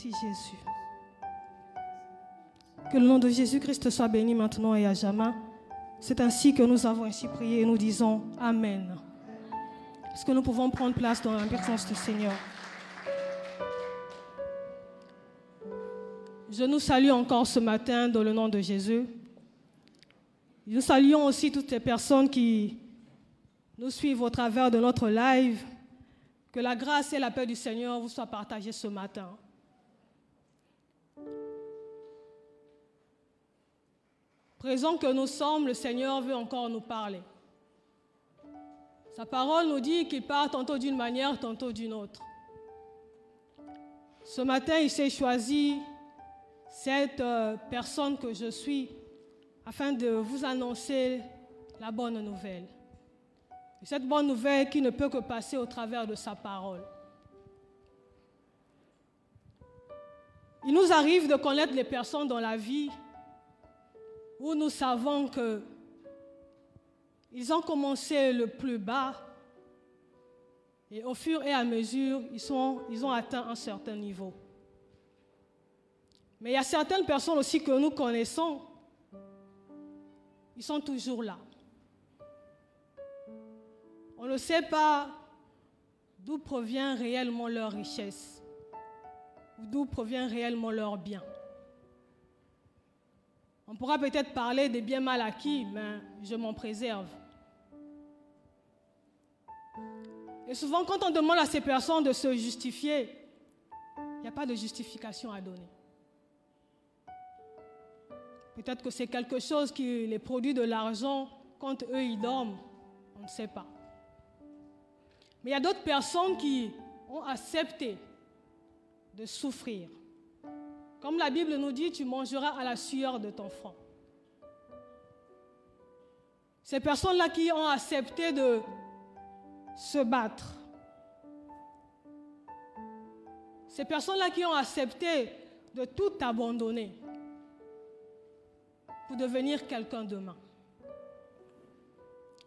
Merci Jésus. Que le nom de Jésus-Christ soit béni maintenant et à jamais. C'est ainsi que nous avons ainsi prié et nous disons Amen. Est-ce que nous pouvons prendre place dans la présence du Seigneur? Je nous salue encore ce matin dans le nom de Jésus. Nous saluons aussi toutes les personnes qui nous suivent au travers de notre live. Que la grâce et la paix du Seigneur vous soient partagées ce matin. Présent que nous sommes, le Seigneur veut encore nous parler. Sa parole nous dit qu'il part tantôt d'une manière, tantôt d'une autre. Ce matin, il s'est choisi cette euh, personne que je suis afin de vous annoncer la bonne nouvelle. cette bonne nouvelle qui ne peut que passer au travers de sa parole. Il nous arrive de connaître les personnes dans la vie où nous savons que ils ont commencé le plus bas et au fur et à mesure, ils, ils ont atteint un certain niveau. Mais il y a certaines personnes aussi que nous connaissons, ils sont toujours là. On ne sait pas d'où provient réellement leur richesse, d'où provient réellement leur bien. On pourra peut-être parler des biens mal acquis, mais je m'en préserve. Et souvent, quand on demande à ces personnes de se justifier, il n'y a pas de justification à donner. Peut-être que c'est quelque chose qui les produit de l'argent quand eux, ils dorment. On ne sait pas. Mais il y a d'autres personnes qui ont accepté de souffrir comme la Bible nous dit, tu mangeras à la sueur de ton front. Ces personnes-là qui ont accepté de se battre. Ces personnes-là qui ont accepté de tout abandonner pour devenir quelqu'un demain.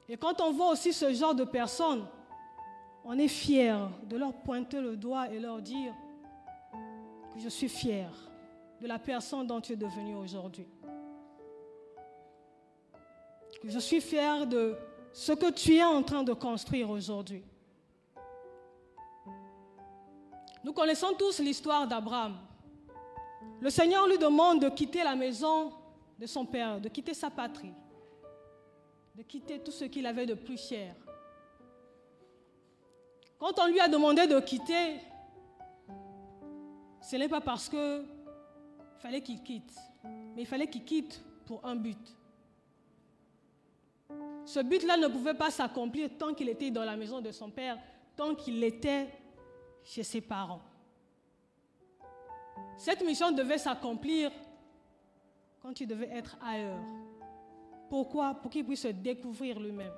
Et quand on voit aussi ce genre de personnes, on est fier de leur pointer le doigt et leur dire que je suis fier de la personne dont tu es devenu aujourd'hui. Je suis fier de ce que tu es en train de construire aujourd'hui. Nous connaissons tous l'histoire d'Abraham. Le Seigneur lui demande de quitter la maison de son père, de quitter sa patrie, de quitter tout ce qu'il avait de plus cher. Quand on lui a demandé de quitter, ce n'est pas parce que il fallait qu'il quitte. Mais il fallait qu'il quitte pour un but. Ce but-là ne pouvait pas s'accomplir tant qu'il était dans la maison de son père, tant qu'il était chez ses parents. Cette mission devait s'accomplir quand il devait être ailleurs. Pourquoi? Pour qu'il puisse se découvrir lui-même.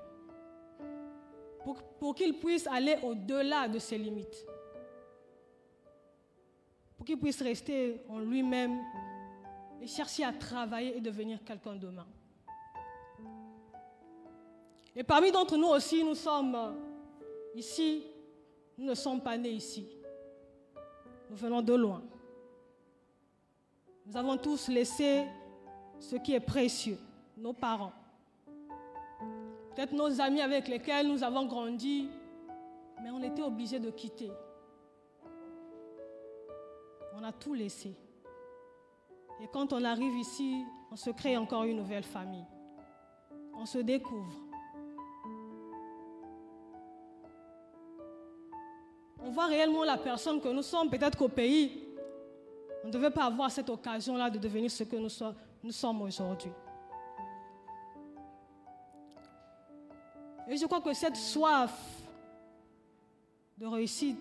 Pour, qu'il puisse aller au-delà de ses limites pour qu'il puisse rester en lui-même et chercher à travailler et devenir quelqu'un demain. Et parmi d'entre nous aussi, nous sommes ici, nous ne sommes pas nés ici. Nous venons de loin. Nous avons tous laissé ce qui est précieux, nos parents. Peut-être nos amis avec lesquels nous avons grandi, mais on était obligés de quitter on a tout laissé. Et quand on arrive ici, on se crée encore une nouvelle famille. On se découvre. On voit réellement la personne que nous sommes. Peut-être qu'au pays, on ne devait pas avoir cette occasion-là de devenir ce que nous, sommes aujourd'hui. Et je crois que cette soif de réussite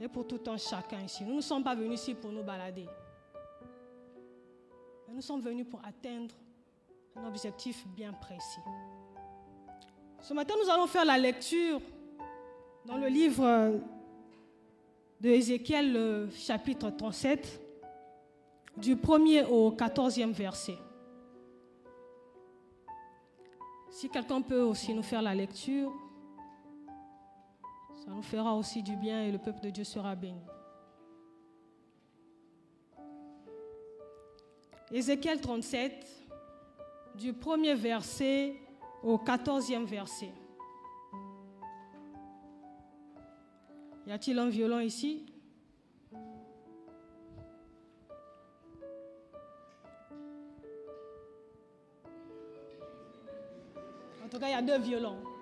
et pour tout un chacun ici. Nous ne sommes pas venus ici pour nous balader. nous sommes venus pour atteindre un objectif bien précis. Ce matin, nous allons faire la lecture dans le livre de Ézéchiel, chapitre 37, du 1er au 14e verset. Si quelqu'un peut aussi nous faire la lecture. Ça nous fera aussi du bien et le peuple de Dieu sera béni. Ézéchiel 37, du premier verset au quatorzième verset. Y a-t-il un violon ici? En tout cas, il y a deux violons.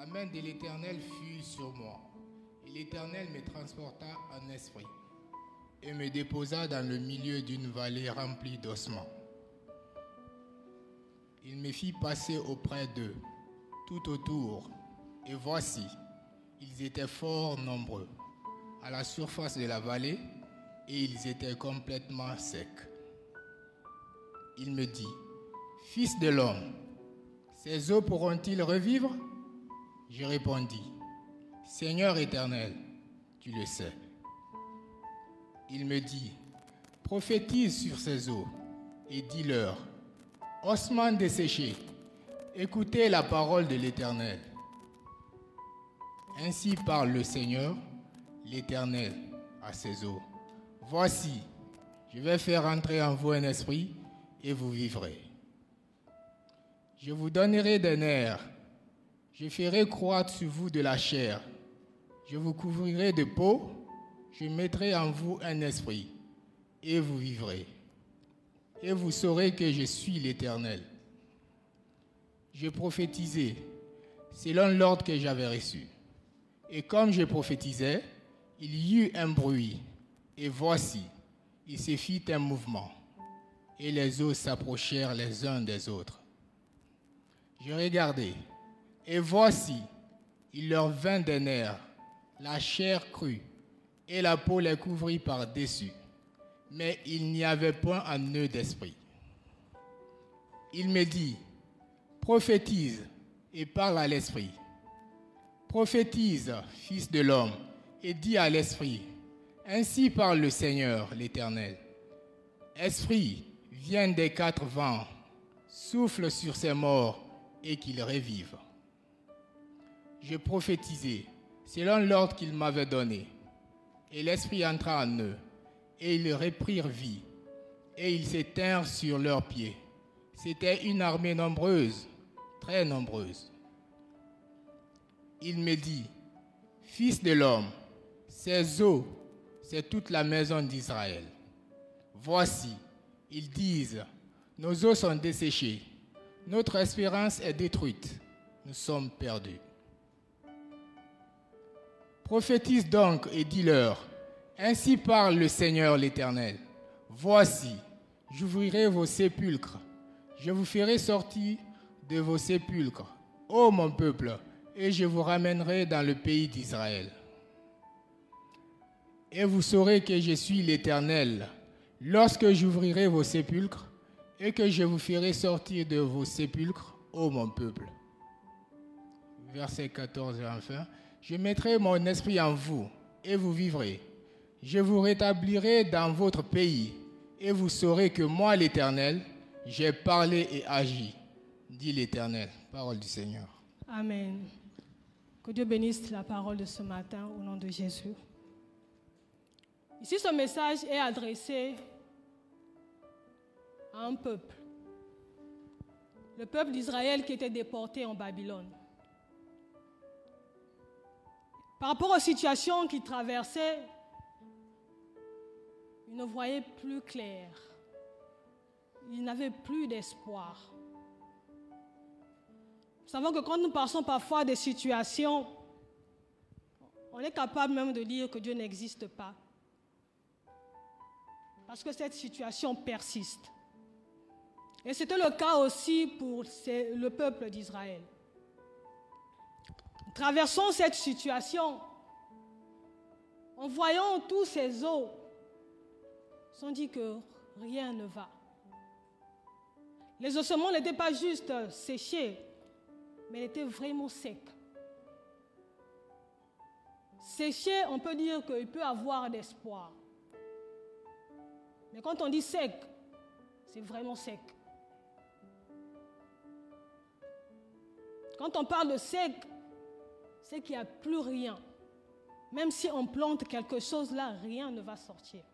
La main de l'Éternel fut sur moi. Et l'Éternel me transporta en esprit et me déposa dans le milieu d'une vallée remplie d'ossements. Il me fit passer auprès d'eux, tout autour, et voici, ils étaient fort nombreux à la surface de la vallée, et ils étaient complètement secs. Il me dit, Fils de l'homme, ces eaux pourront-ils revivre? Je répondis, Seigneur éternel, tu le sais. Il me dit, prophétise sur ces eaux et dis-leur, ossements desséchés, écoutez la parole de l'Éternel. Ainsi parle le Seigneur, l'Éternel, à ces eaux. Voici, je vais faire entrer en vous un esprit et vous vivrez. Je vous donnerai des nerfs, je ferai croître sur vous de la chair, je vous couvrirai de peau, je mettrai en vous un esprit, et vous vivrez. Et vous saurez que je suis l'Éternel. Je prophétisais selon l'ordre que j'avais reçu. Et comme je prophétisais, il y eut un bruit, et voici, il se fit un mouvement, et les eaux s'approchèrent les uns des autres. Je regardai, et voici, il leur vint des nerfs, la chair crue, et la peau les couvrit par-dessus, mais il n'y avait point un nœud d'esprit. Il me dit, prophétise et parle à l'esprit. Prophétise, fils de l'homme, et dis à l'esprit, ainsi parle le Seigneur l'Éternel. Esprit, viens des quatre vents, souffle sur ces morts et qu'ils revivent. Je prophétisai selon l'ordre qu'il m'avait donné, et l'Esprit entra en eux, et ils reprirent vie, et ils s'éteignirent sur leurs pieds. C'était une armée nombreuse, très nombreuse. Il me dit, Fils de l'homme, ces eaux, c'est toute la maison d'Israël. Voici, ils disent, nos eaux sont desséchées, notre espérance est détruite, nous sommes perdus. Prophétise donc et dis-leur, Ainsi parle le Seigneur l'Éternel. Voici, j'ouvrirai vos sépulcres, je vous ferai sortir de vos sépulcres, ô mon peuple, et je vous ramènerai dans le pays d'Israël. Et vous saurez que je suis l'Éternel, lorsque j'ouvrirai vos sépulcres, et que je vous ferai sortir de vos sépulcres, ô mon peuple. Verset 14 et enfin. Je mettrai mon esprit en vous, et vous vivrez. Je vous rétablirai dans votre pays, et vous saurez que moi, l'Éternel, j'ai parlé et agi, dit l'Éternel. Parole du Seigneur. Amen. Que Dieu bénisse la parole de ce matin au nom de Jésus. Ici, ce message est adressé à un peuple. Le peuple d'Israël qui était déporté en Babylone. Par rapport aux situations qu'ils traversaient, ils ne voyaient plus clair. Ils n'avaient plus d'espoir. Nous savons que quand nous passons parfois des situations, on est capable même de dire que Dieu n'existe pas. Parce que cette situation persiste. Et c'était le cas aussi pour le peuple d'Israël. Traversons cette situation en voyant tous ces eaux. On dit que rien ne va. Les ossements n'étaient pas juste séchés, mais étaient vraiment secs. Séchés, on peut dire qu'il peut avoir d'espoir. Mais quand on dit sec, c'est vraiment sec. Quand on parle de sec, c'est qu'il n'y a plus rien. même si on plante quelque chose là, rien ne va sortir.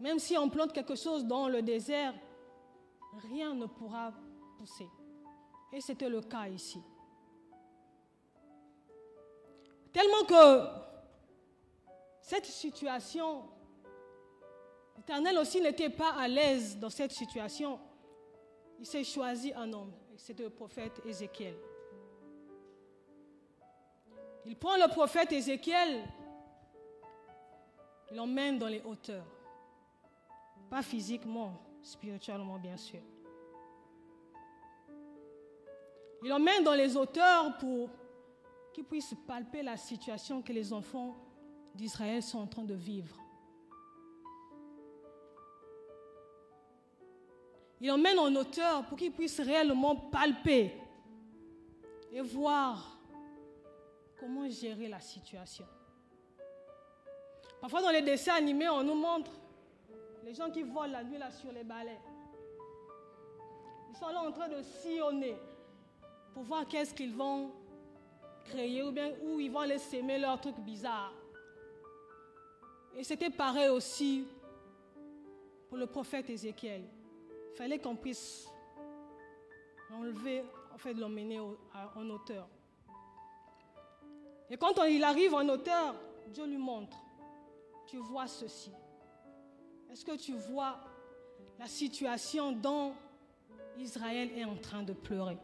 Même si on plante quelque chose dans le désert, rien ne pourra pousser. Et c'était le cas ici. Tellement que cette situation, l'Éternel aussi n'était pas à l'aise dans cette situation. Il s'est choisi un homme, c'était le prophète Ézéchiel. Il prend le prophète Ézéchiel, il l'emmène dans les hauteurs. Pas physiquement, spirituellement bien sûr. Il l'emmène dans les hauteurs pour qu'il puisse palper la situation que les enfants d'Israël sont en train de vivre. Il emmène en hauteur pour qu'il puisse réellement palper et voir comment gérer la situation. Parfois dans les dessins animés, on nous montre les gens qui volent la nuit là sur les balais. Ils sont là en train de sillonner pour voir qu'est-ce qu'ils vont créer ou bien où ils vont aller s'aimer leurs trucs bizarres. Et c'était pareil aussi pour le prophète Ézéchiel. Il fallait qu'on puisse l'enlever, en fait, l'emmener en hauteur. Et quand il arrive en hauteur, Dieu lui montre, tu vois ceci. Est-ce que tu vois la situation dont Israël est en train de pleurer?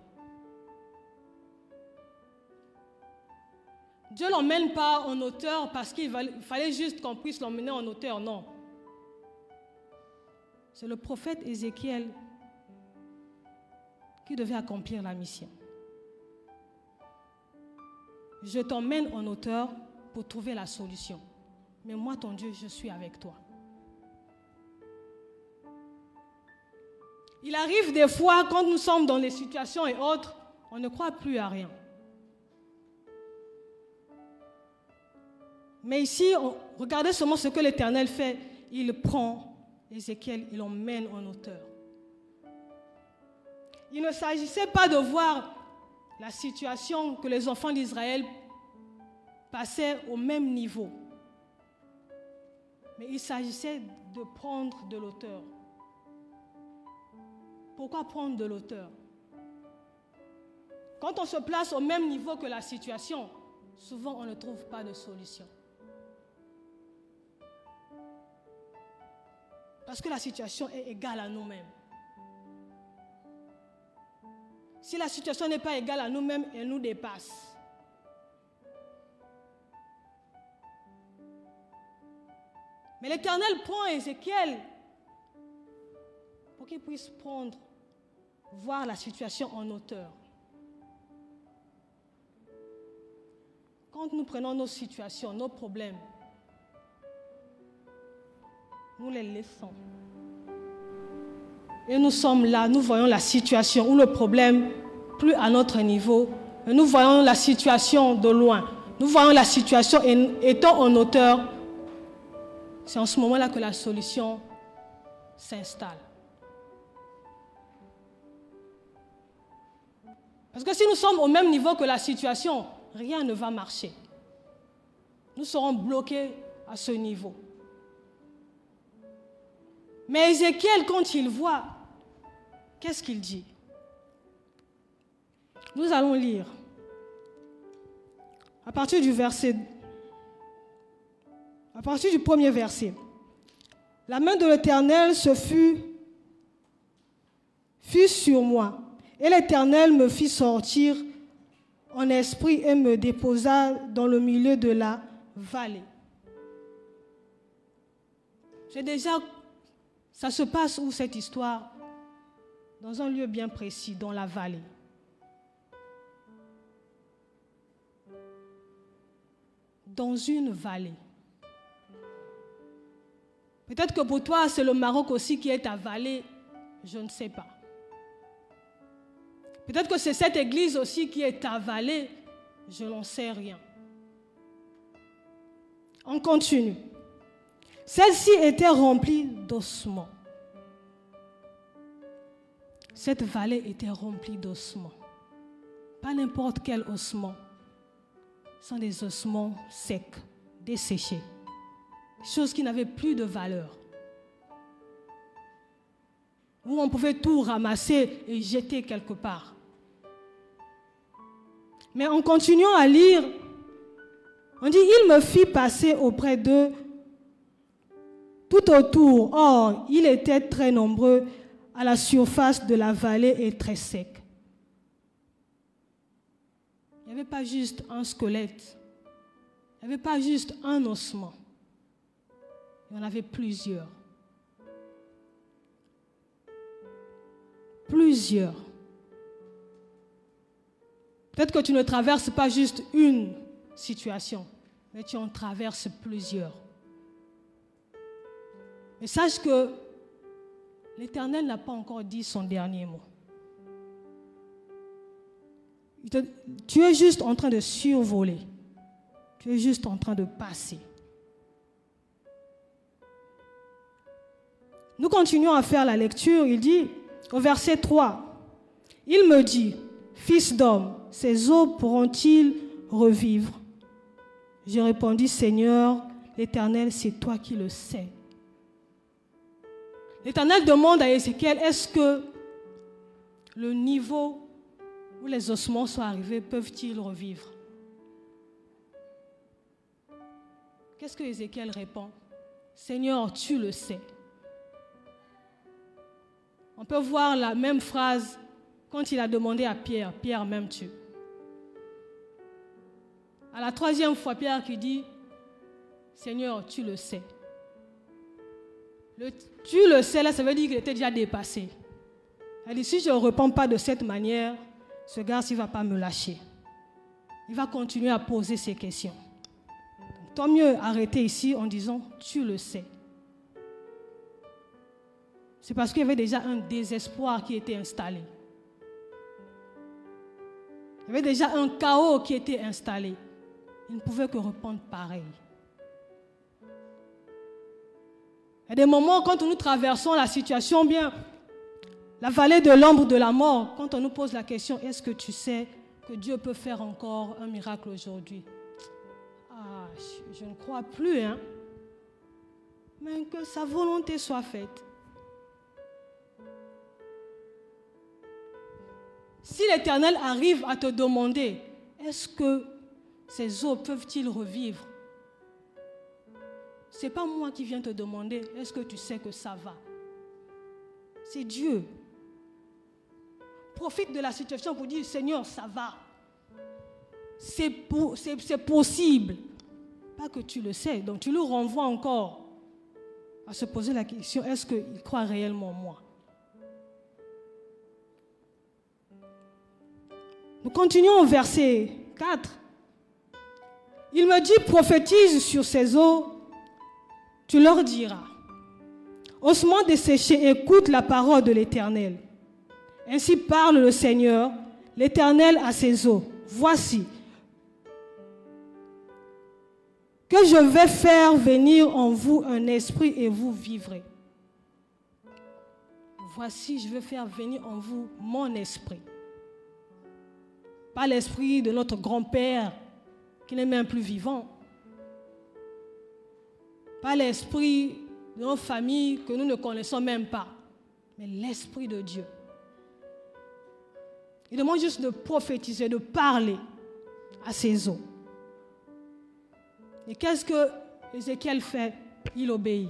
Dieu ne l'emmène pas en hauteur parce qu'il fallait juste qu'on puisse l'emmener en hauteur, non. C'est le prophète Ézéchiel qui devait accomplir la mission. Je t'emmène en hauteur pour trouver la solution. Mais moi, ton Dieu, je suis avec toi. Il arrive des fois, quand nous sommes dans des situations et autres, on ne croit plus à rien. Mais ici, regardez seulement ce que l'Éternel fait. Il prend Ézéchiel, il l'emmène en hauteur. Il ne s'agissait pas de voir la situation que les enfants d'Israël passaient au même niveau. Mais il s'agissait de prendre de l'auteur. Pourquoi prendre de l'auteur? Quand on se place au même niveau que la situation, souvent on ne trouve pas de solution. Parce que la situation est égale à nous-mêmes. Si la situation n'est pas égale à nous-mêmes, elle nous dépasse. Mais l'Éternel prend Ézéchiel pour qu'il puisse prendre, voir la situation en hauteur. Quand nous prenons nos situations, nos problèmes, nous les laissons. Et nous sommes là, nous voyons la situation où le problème, plus à notre niveau, nous voyons la situation de loin. Nous voyons la situation étant en hauteur. C'est en ce moment-là que la solution s'installe. Parce que si nous sommes au même niveau que la situation, rien ne va marcher. Nous serons bloqués à ce niveau. Mais Ézéchiel, quand il voit, qu'est-ce qu'il dit? Nous allons lire à partir du verset, à partir du premier verset. La main de l'Éternel se fut, fut sur moi, et l'Éternel me fit sortir en esprit et me déposa dans le milieu de la vallée. J'ai déjà ça se passe où cette histoire? Dans un lieu bien précis, dans la vallée. Dans une vallée. Peut-être que pour toi, c'est le Maroc aussi qui est ta vallée, je ne sais pas. Peut-être que c'est cette église aussi qui est ta vallée, je n'en sais rien. On continue. Celle-ci était remplie d'ossements. Cette vallée était remplie d'ossements. Pas n'importe quel ossement. sont des ossements secs, desséchés, choses qui n'avaient plus de valeur. Où on pouvait tout ramasser et jeter quelque part. Mais en continuant à lire, on dit, il me fit passer auprès d'eux tout autour. Or, il était très nombreux à la surface de la vallée et très sec. Il n'y avait pas juste un squelette. Il n'y avait pas juste un ossement. Il y en avait plusieurs. Plusieurs. Peut-être que tu ne traverses pas juste une situation, mais tu en traverses plusieurs. Mais sache que l'Éternel n'a pas encore dit son dernier mot. Tu es juste en train de survoler. Tu es juste en train de passer. Nous continuons à faire la lecture. Il dit au verset 3, il me dit, Fils d'homme, ces eaux pourront-ils revivre? J'ai répondu, Seigneur, l'Éternel, c'est toi qui le sais. L'Éternel demande à Ézéchiel, est-ce que le niveau où les ossements sont arrivés peuvent-ils revivre? Qu'est-ce que Ézéchiel répond? Seigneur, tu le sais. On peut voir la même phrase quand il a demandé à Pierre, Pierre, m'aimes-tu? À la troisième fois, Pierre qui dit, Seigneur, tu le sais. Tu le sais, là, ça veut dire qu'il était déjà dépassé. Elle dit, si je ne réponds pas de cette manière, ce gars, il ne va pas me lâcher. Il va continuer à poser ses questions. tant mieux arrêter ici en disant, tu le sais. C'est parce qu'il y avait déjà un désespoir qui était installé. Il y avait déjà un chaos qui était installé. Il ne pouvait que répondre pareil. Il y a des moments quand nous traversons la situation bien, la vallée de l'ombre de la mort, quand on nous pose la question, est-ce que tu sais que Dieu peut faire encore un miracle aujourd'hui? Ah, je, ne crois plus, hein. Mais que sa volonté soit faite. Si l'Éternel arrive à te demander, est-ce que ces eaux peuvent-ils revivre? Ce n'est pas moi qui viens te demander, est-ce que tu sais que ça va? C'est Dieu. Profite de la situation pour dire, Seigneur, ça va. C'est possible. Pas que tu le sais. Donc tu le renvoies encore à se poser la question, est-ce qu'il croit réellement en moi? Nous continuons au verset 4. Il me dit, prophétise sur ces eaux, tu leur diras. Ossements desséchés, écoute la parole de l'Éternel. Ainsi parle le Seigneur, l'Éternel à ses eaux. Voici que je vais faire venir en vous un esprit et vous vivrez. Voici, je vais faire venir en vous mon esprit pas l'esprit de notre grand-père qui n'est même plus vivant, pas l'esprit de nos familles que nous ne connaissons même pas, mais l'esprit de Dieu. Il demande juste de prophétiser, de parler à ses eaux. Et qu'est-ce que Ézéchiel fait? Il obéit.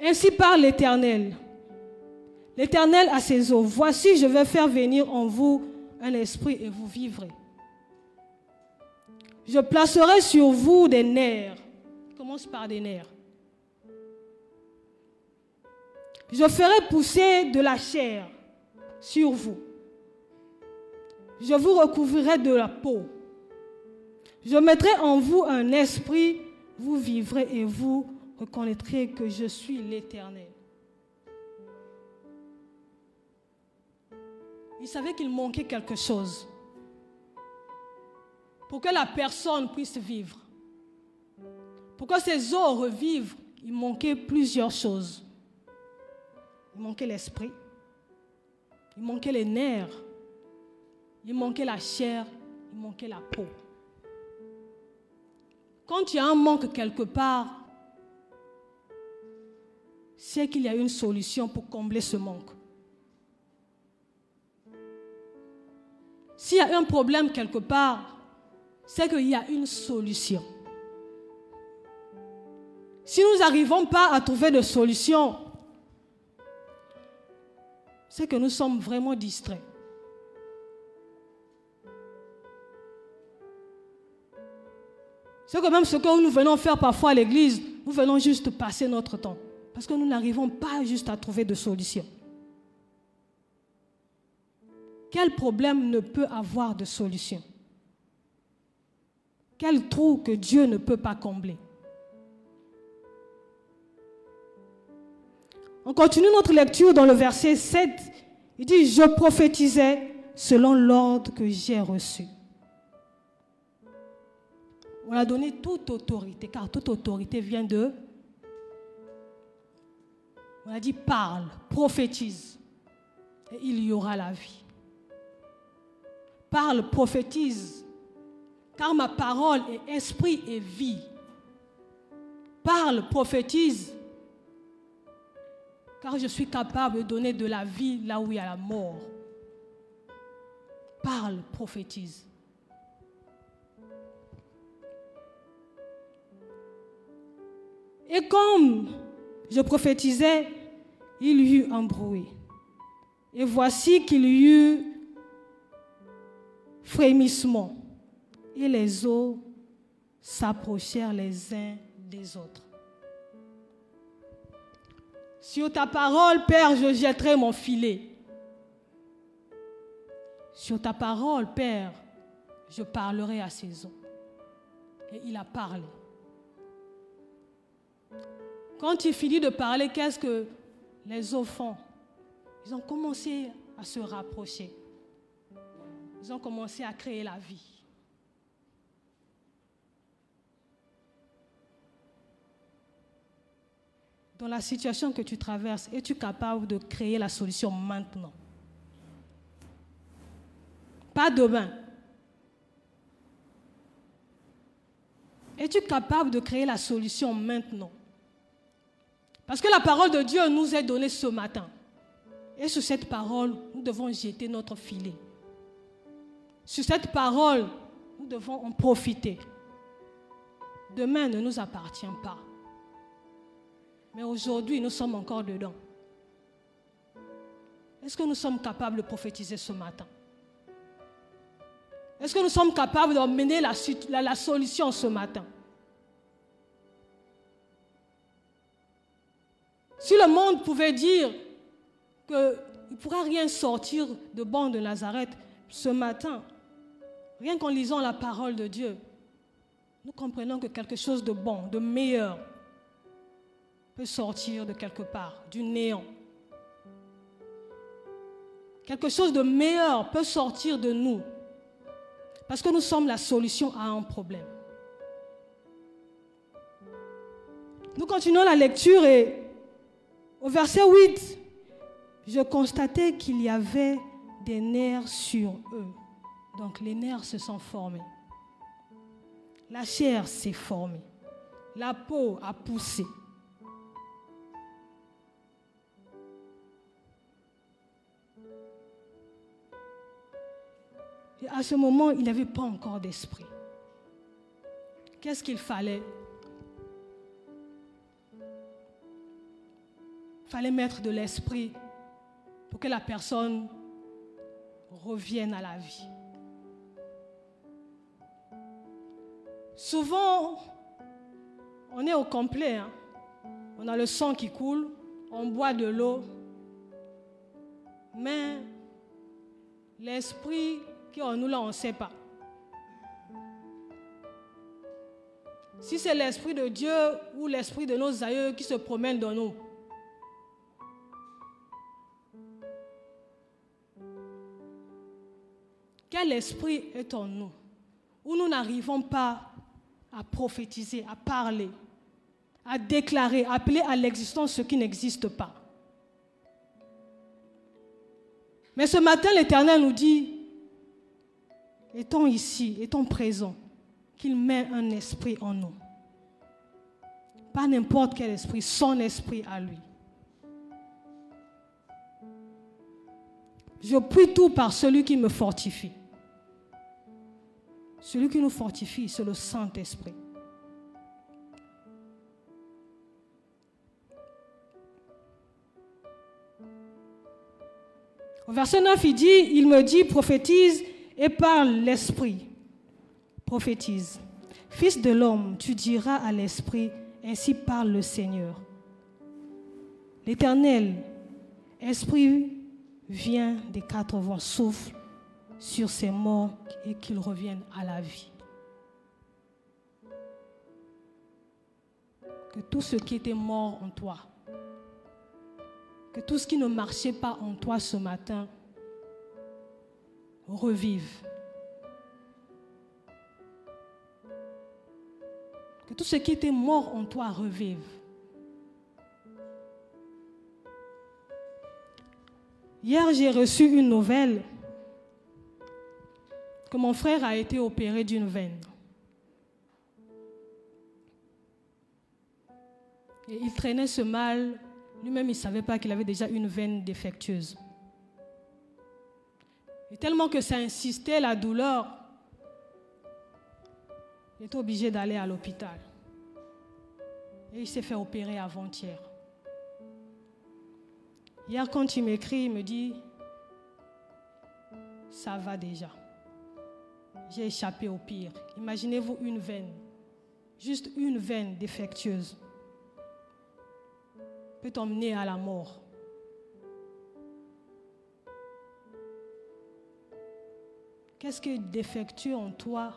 Ainsi parle l'Éternel. L'Éternel a ses eaux. Voici, je vais faire venir en vous un esprit et vous vivrez. Je placerai sur vous des nerfs. commence par des nerfs. Je ferai pousser de la chair sur vous. Je vous recouvrirai de la peau. Je mettrai en vous un esprit, vous vivrez et vous reconnaîtrez que je suis l'Éternel. il savait qu'il manquait quelque chose. Pour que la personne puisse vivre. Pour que ses os revivent, il manquait plusieurs choses. Il manquait l'esprit. Il manquait les nerfs. Il manquait la chair. Il manquez la peau. Quand il y a un manque quelque part, c'est qu'il y a une solution pour combler ce manque. S'il y a un problème quelque part, c'est qu'il y a une solution. Si nous n'arrivons pas à trouver de solution, c'est que nous sommes vraiment distraits. C'est quand même ce que nous venons faire parfois à l'église. Nous venons juste passer notre temps. Parce que nous n'arrivons pas juste à trouver de solution. Quel problème ne peut avoir de solution? Quel trou que Dieu ne peut pas combler On continue notre lecture dans le verset 7. Il dit, je prophétisais selon l'ordre que j'ai reçu. On a donné toute autorité, car toute autorité vient de... On a dit, parle, prophétise, et il y aura la vie. Parle, prophétise, car ma parole est esprit et vie. Parle, prophétise, car je suis capable de donner de la vie là où il y a la mort. Parle, prophétise. Et comme je prophétisais, il y eut un bruit. Et voici qu'il y eut frémissement. Et les eaux s'approchèrent les uns des autres. Sur ta parole, Père, je jetterai mon filet. Sur ta parole, Père, je parlerai à ces eaux. Et il a parlé. Quand il finit de parler, qu'est-ce que les eaux font? Ils ont commencé à se rapprocher. Ils ont commencé à créer la vie. Dans la situation que tu traverses, es-tu capable de créer la solution maintenant? Pas demain. Es-tu capable de créer la solution maintenant? Parce que la parole de Dieu nous est donnée ce matin. Et sur cette parole, nous devons jeter notre filet. Sur cette parole, nous devons en profiter. Demain ne nous appartient pas. Mais aujourd'hui, nous sommes encore dedans. Est-ce que nous sommes capables de prophétiser ce matin? Est-ce que nous sommes capables d'emmener la, solution ce matin? Si le monde pouvait dire qu'il ne pourra rien sortir de bon de Nazareth ce matin, rien qu'en lisant la parole de Dieu, nous comprenons que quelque chose de bon, de meilleur, peut sortir de quelque part, du néant. Quelque chose de meilleur peut sortir de nous, parce que nous sommes la solution à un problème. Nous continuons la lecture et au verset 8, je constatais qu'il y avait des nerfs sur eux. Donc les nerfs se sont formés. La chair s'est formée. La peau a poussé. Et à ce moment, il n'avait pas encore d'esprit. Qu'est-ce qu'il fallait? Fallait mettre de l'esprit pour que la personne revienne à la vie. Souvent, on est au complet. Hein. On a le sang qui coule, on boit de l'eau. Mais l'esprit qui en nous là, on ne sait pas. Si c'est l'esprit de Dieu ou l'esprit de nos aïeux qui se promène dans nous, Quel esprit est en nous où nous n'arrivons pas à prophétiser, à parler, à déclarer, à appeler à l'existence ce qui n'existe pas? Mais ce matin, l'Éternel nous dit, étant ici, étant présent, qu'il met un esprit en nous. Pas n'importe quel esprit, son esprit à lui. Je prie tout par celui qui me fortifie. Celui qui nous fortifie, c'est le Saint-Esprit. Au verset 9, il dit, il me dit, prophétise et parle l'Esprit. Prophétise. Fils de l'homme, tu diras à l'Esprit, ainsi parle le Seigneur. L'Éternel, Esprit, vient des quatre vents, souffle sur ces morts et qu'ils reviennent à la vie. Que tout ce qui était mort en toi, que tout ce qui ne marchait pas en toi ce matin revive. Que tout ce qui était mort en toi revive. Hier, j'ai reçu une nouvelle que mon frère a été opéré d'une veine. Et il traînait ce mal lui-même, il ne savait pas qu'il avait déjà une veine défectueuse. Et tellement que ça insistait, la douleur, il était obligé d'aller à l'hôpital. Et il s'est fait opérer avant-hier. Hier, quand il m'écrit, il me dit, ça va déjà. J'ai échappé au pire. Imaginez-vous une veine, juste une veine défectueuse peut t'emmener à la mort. Qu'est-ce qui est défectueux en toi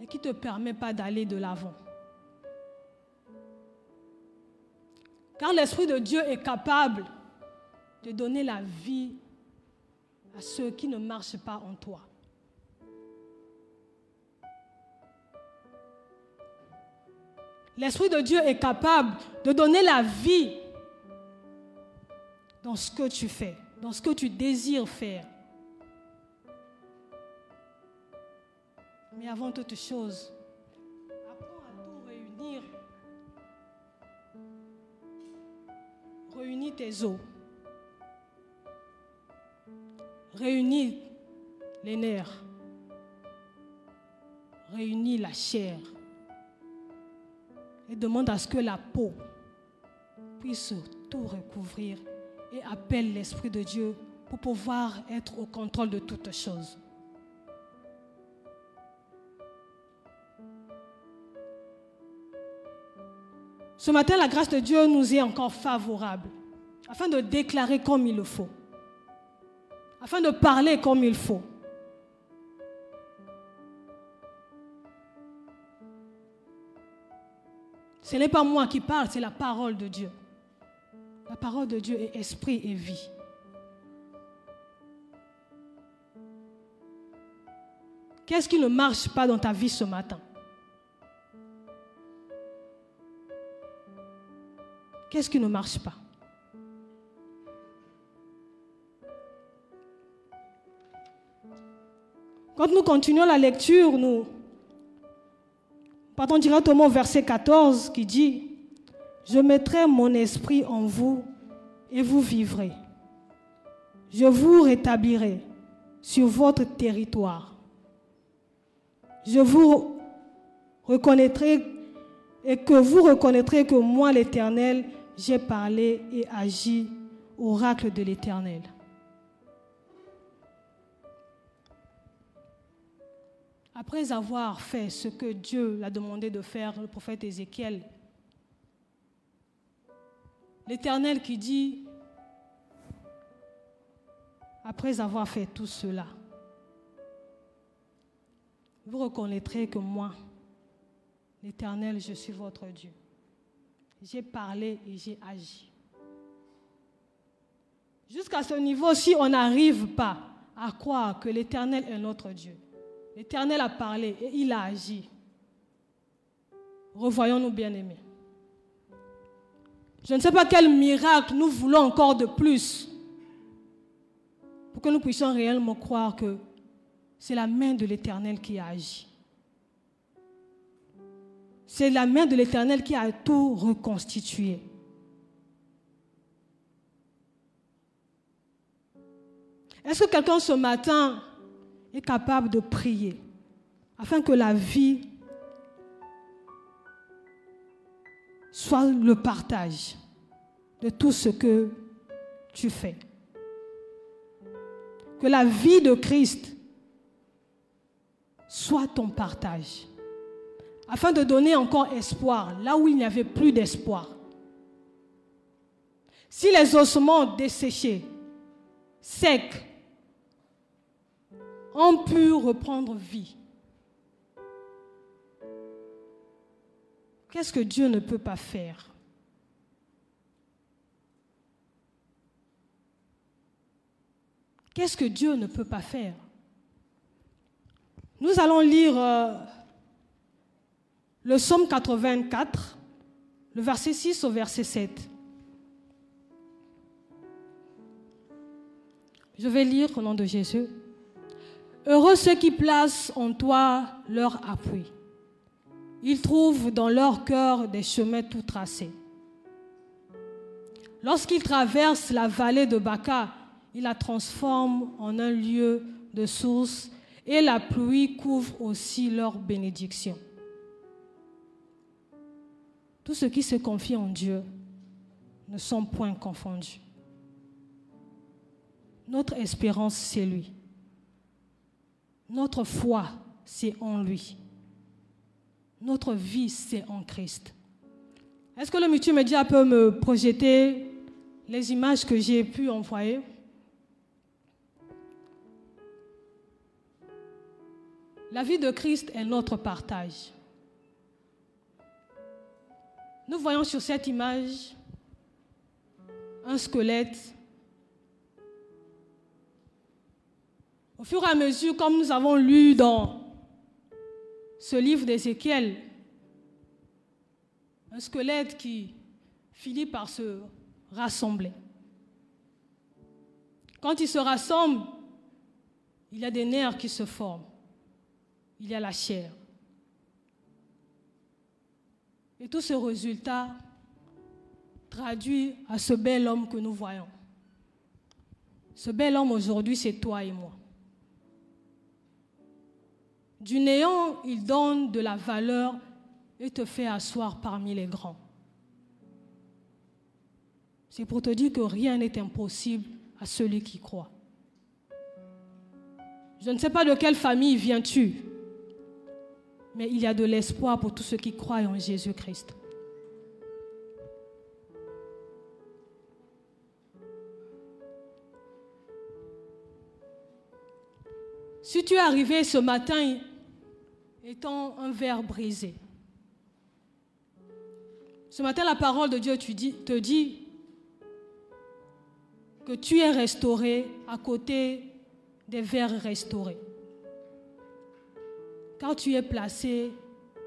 et qui ne te permet pas d'aller de l'avant? Car l'Esprit de Dieu est capable de donner la vie à ceux qui ne marchent pas en toi. L'Esprit de Dieu est capable de donner la vie dans ce que tu fais, dans ce que tu désires faire. Mais avant toute chose, apprends à tout réunir. Réunis tes os. Réunis les nerfs. Réunis la chair et demande à ce que la peau puisse tout recouvrir et appelle l'Esprit de Dieu pour pouvoir être au contrôle de toutes choses. Ce matin, la grâce de Dieu nous est encore favorable afin de déclarer comme il le faut, afin de parler comme il faut. Ce n'est pas moi qui parle, c'est la parole de Dieu. La parole de Dieu est esprit et vie. Qu'est-ce qui ne marche pas dans ta vie ce matin? Qu'est-ce qui ne marche pas? Quand nous continuons la lecture, nous Partons directement au verset 14 qui dit, Je mettrai mon esprit en vous et vous vivrez. Je vous rétablirai sur votre territoire. Je vous reconnaîtrai et que vous reconnaîtrez que moi, l'Éternel, j'ai parlé et agi, oracle de l'Éternel. Après avoir fait ce que Dieu l'a demandé de faire, le prophète Ézéchiel, l'Éternel qui dit, après avoir fait tout cela, vous reconnaîtrez que moi, l'Éternel, je suis votre Dieu. J'ai parlé et j'ai agi. Jusqu'à ce niveau, si on n'arrive pas à croire que l'Éternel est notre Dieu, L'Éternel a parlé et il a agi. Revoyons-nous bien-aimés. Je ne sais pas quel miracle nous voulons encore de plus pour que nous puissions réellement croire que c'est la main de l'Éternel qui a agi. C'est la main de l'Éternel qui a tout reconstitué. Est-ce que quelqu'un ce matin est capable de prier afin que la vie soit le partage de tout ce que tu fais? Que la vie de Christ soit ton partage afin de donner encore espoir là où il n'y avait plus d'espoir. Si les ossements desséchés, secs, ont pu reprendre vie, qu'est-ce que Dieu ne peut pas faire? Qu'est-ce que Dieu ne peut pas faire? Nous allons lire euh, le psaume 84, le verset 6 au verset 7. Je vais lire au nom de Jésus. Heureux ceux qui placent en toi leur appui. Ils trouvent dans leur cœur des chemins tout tracés. Lorsqu'ils traversent la vallée de Baca, ils la transforment en un lieu de source et la pluie couvre aussi leur bénédiction. Tous ceux qui se confient en Dieu ne sont point confondus. Notre espérance, c'est lui. Notre foi, c'est en lui. Notre vie, c'est en Christ. Est-ce que le multimédia peut me projeter les images que j'ai pu envoyer? La vie de Christ est notre partage. Nous voyons sur cette image un squelette. Au fur et à mesure, comme nous avons lu dans ce livre d'Ézéchiel, un squelette qui finit par se rassembler. Quand il se rassemble, il y a des nerfs qui se forment, il y a la chair. Et tout ce résultat traduit à ce bel homme que nous voyons. Ce bel homme aujourd'hui, c'est toi et moi. Du néant, il donne de la valeur et te fait asseoir parmi les grands. C'est pour te dire que rien n'est impossible à celui qui croit. Je ne sais pas de quelle famille viens-tu, mais il y a de l'espoir pour tous ceux qui croient en Jésus-Christ. Si tu es arrivé ce matin étant un verre brisé, ce matin la parole de Dieu te dit que tu es restauré à côté des verres restaurés car tu es placé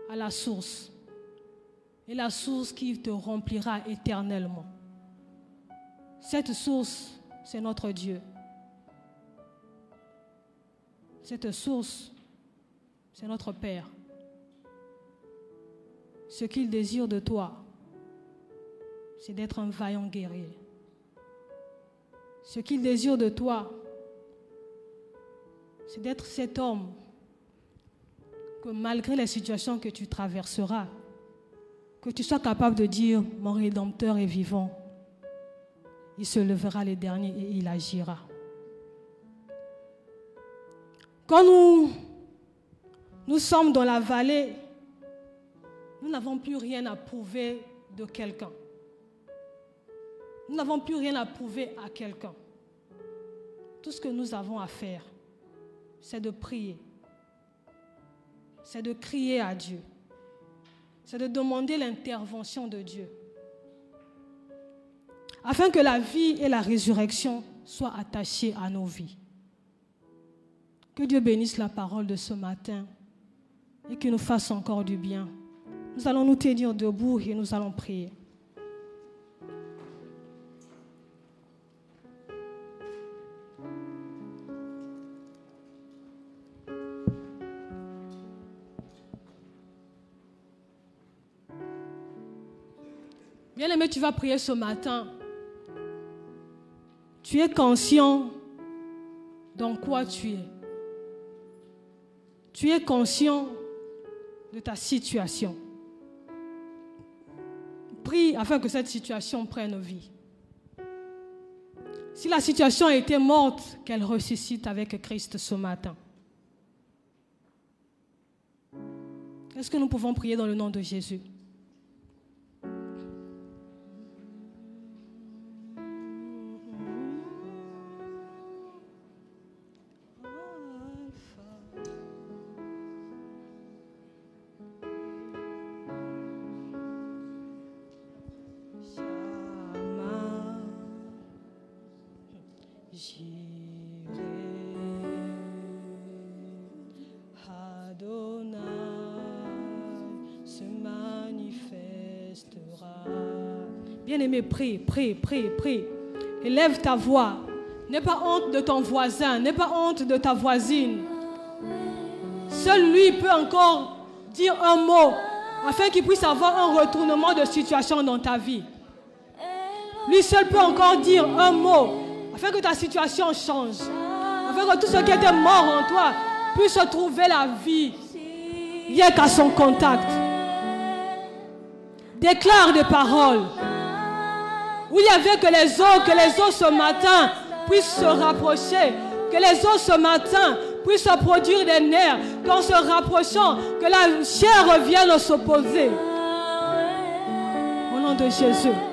à la source, et la source qui te remplira éternellement. Cette source, c'est notre Dieu. Cette source, c'est notre Père. Ce qu'il désire de toi, c'est d'être un vaillant guerrier. Ce qu'il désire de toi, c'est d'être cet homme que malgré les situations que tu traverseras, que tu sois capable de dire, mon Rédempteur est vivant. Il se levera les derniers et il agira. Quand nous, nous sommes dans la vallée, nous n'avons plus rien à prouver de quelqu'un. Nous n'avons plus rien à prouver à quelqu'un. Tout ce que nous avons à faire, c'est de prier, c'est de crier à Dieu. C'est de demander l'intervention de Dieu. Afin que la vie et la résurrection soient attachées à nos vies. Que Dieu bénisse la parole de ce matin et qu'il nous fasse encore du bien. Nous allons nous tenir debout et nous allons prier. Bien-aimé, tu vas prier ce matin. Tu es conscient dans quoi tu es. Tu es conscient de ta situation. Prie afin que cette situation prenne vie. Si la situation était morte, qu'elle ressuscite avec Christ ce matin. Est-ce que nous pouvons prier dans le nom de Jésus? Prie, prie, prie, prie. Élève ta voix. N'aie pas honte de ton voisin, n'aie pas honte de ta voisine. Seul lui peut encore dire un mot afin qu'il puisse avoir un retournement de situation dans ta vie. Lui seul peut encore dire un mot afin que ta situation change. Afin que tout ce qui était mort en toi puisse trouver la vie rien qu'à son contact. Déclare des paroles où il y avait que les eaux, que les eaux ce matin puissent se rapprocher, que les eaux ce matin puissent produire des nerfs, qu'en se rapprochant, que la chair revienne s'opposer. Au nom de Jésus.